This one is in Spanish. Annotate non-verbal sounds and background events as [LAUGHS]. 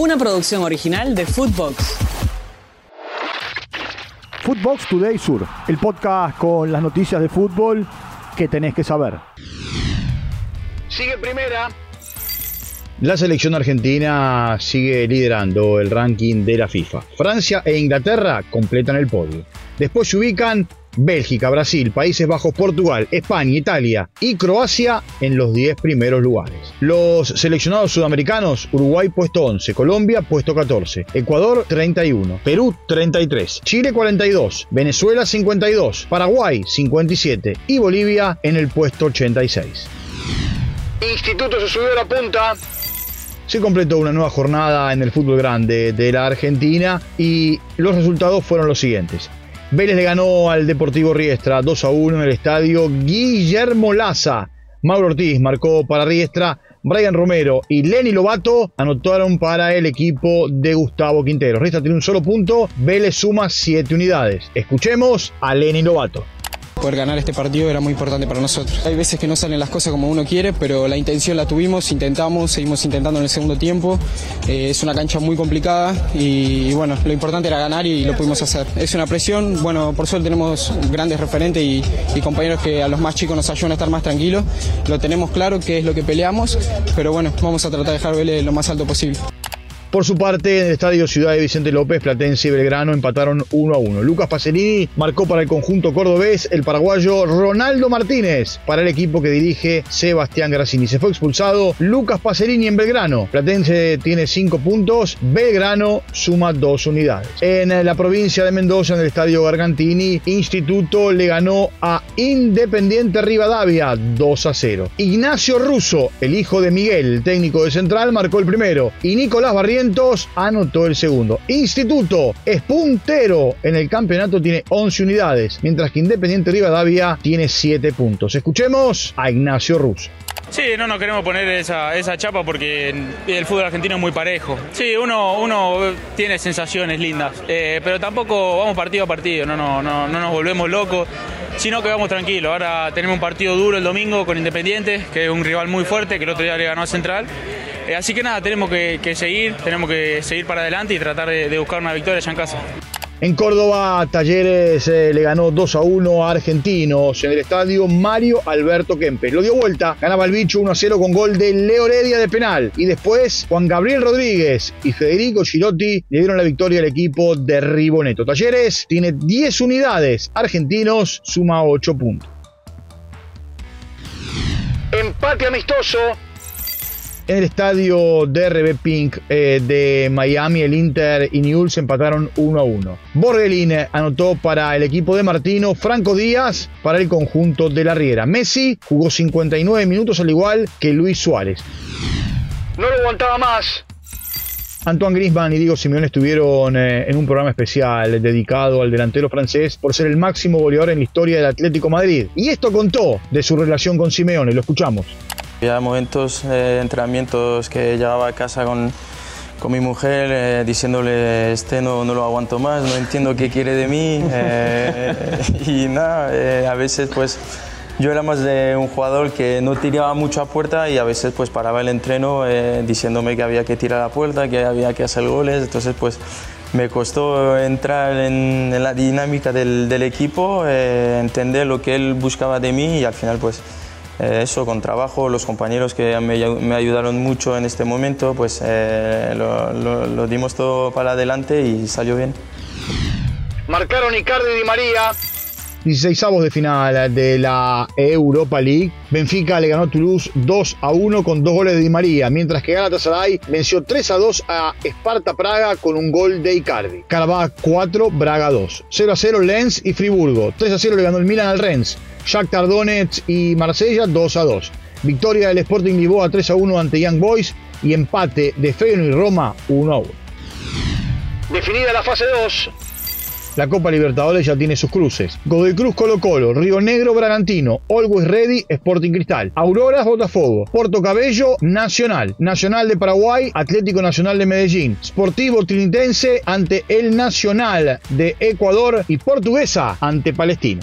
una producción original de Footbox. Footbox Today Sur, el podcast con las noticias de fútbol que tenés que saber. Sigue primera. La selección argentina sigue liderando el ranking de la FIFA. Francia e Inglaterra completan el podio. Después se ubican Bélgica, Brasil, Países Bajos, Portugal, España, Italia y Croacia en los 10 primeros lugares. Los seleccionados sudamericanos, Uruguay puesto 11, Colombia puesto 14, Ecuador 31, Perú 33, Chile 42, Venezuela 52, Paraguay 57 y Bolivia en el puesto 86. Instituto se subió a la punta. Se completó una nueva jornada en el fútbol grande de la Argentina y los resultados fueron los siguientes. Vélez le ganó al Deportivo Riestra 2 a 1 en el estadio Guillermo Laza. Mauro Ortiz marcó para Riestra, Brian Romero y Lenny Lobato anotaron para el equipo de Gustavo Quintero. Riestra tiene un solo punto, Vélez suma 7 unidades. Escuchemos a Lenny Lobato. Poder ganar este partido era muy importante para nosotros. Hay veces que no salen las cosas como uno quiere, pero la intención la tuvimos, intentamos, seguimos intentando en el segundo tiempo. Eh, es una cancha muy complicada y, bueno, lo importante era ganar y lo pudimos hacer. Es una presión, bueno, por suerte tenemos grandes referentes y, y compañeros que a los más chicos nos ayudan a estar más tranquilos. Lo tenemos claro que es lo que peleamos, pero bueno, vamos a tratar de dejar lo más alto posible. Por su parte, en el estadio Ciudad de Vicente López, Platense y Belgrano empataron 1 a 1. Lucas Pacerini marcó para el conjunto cordobés el paraguayo Ronaldo Martínez para el equipo que dirige Sebastián Grassini. Se fue expulsado Lucas Pacerini en Belgrano. Platense tiene 5 puntos, Belgrano suma 2 unidades. En la provincia de Mendoza, en el estadio Gargantini, Instituto le ganó a Independiente Rivadavia 2 a 0. Ignacio Russo, el hijo de Miguel, el técnico de Central, marcó el primero. Y Nicolás Barrientos anotó el segundo. Instituto es puntero en el campeonato, tiene 11 unidades, mientras que Independiente Rivadavia tiene 7 puntos. Escuchemos a Ignacio Russo. Sí, no nos queremos poner esa, esa chapa porque el fútbol argentino es muy parejo. Sí, uno, uno tiene sensaciones lindas, eh, pero tampoco vamos partido a partido, no, no, no, no nos volvemos locos, sino que vamos tranquilos. Ahora tenemos un partido duro el domingo con Independiente, que es un rival muy fuerte, que el otro día le ganó a Central. Eh, así que nada, tenemos que, que, seguir, tenemos que seguir para adelante y tratar de, de buscar una victoria allá en casa. En Córdoba, Talleres eh, le ganó 2 a 1 a Argentinos en el estadio Mario Alberto Kempes. Lo dio vuelta, ganaba el bicho 1 a 0 con gol de Leo Heredia de penal. Y después Juan Gabriel Rodríguez y Federico Girotti le dieron la victoria al equipo de Riboneto. Talleres tiene 10 unidades, Argentinos suma 8 puntos. Empate amistoso. En el estadio DRB Pink eh, de Miami, el Inter y Newell's empataron 1 a 1. Borgelín anotó para el equipo de Martino, Franco Díaz para el conjunto de la Riera. Messi jugó 59 minutos al igual que Luis Suárez. No lo aguantaba más. Antoine Griezmann y Diego Simeone estuvieron eh, en un programa especial dedicado al delantero francés por ser el máximo goleador en la historia del Atlético Madrid. Y esto contó de su relación con Simeone, lo escuchamos. Había momentos, eh, entrenamientos que llegaba a casa con, con mi mujer eh, diciéndole, este no, no, lo aguanto más, no entiendo qué quiere de mí. [LAUGHS] Eh, y nada, eh, a veces pues yo era más de un jugador que no tiraba mucho a puerta y a veces pues paraba el entreno eh, diciéndome que había que tirar a puerta, que había que hacer goles. Entonces pues me costó entrar en, en la dinámica del, del equipo, entender lo que él buscaba de mí y al final pues eh, eso con trabajo, los compañeros que me, me, ayudaron mucho en este momento, pues eh, lo, lo, lo, dimos todo para adelante y salió bien. Marcaron Icardi y Di María. 16 avos de final de la Europa League. Benfica le ganó a Toulouse 2 a 1 con dos goles de Di María, mientras que Galatasaray venció 3 a 2 a Sparta Praga con un gol de Icardi. Karabakh 4, Braga 2. 0 a 0 Lens y Friburgo. 3 a 0 le ganó el Milan al Rennes. Shakhtar Donetsk y Marsella 2 a 2. Victoria del Sporting Lisboa 3 a 1 ante Young Boys y empate de Feyenoord y Roma 1 a 1. Definida la fase 2. La Copa Libertadores ya tiene sus cruces. Godoy Cruz Colo Colo, Río Negro Bragantino, Always Ready Sporting Cristal, Auroras Botafogo, Porto Cabello Nacional, Nacional de Paraguay, Atlético Nacional de Medellín, Sportivo Trinitense ante el Nacional de Ecuador y Portuguesa ante Palestino.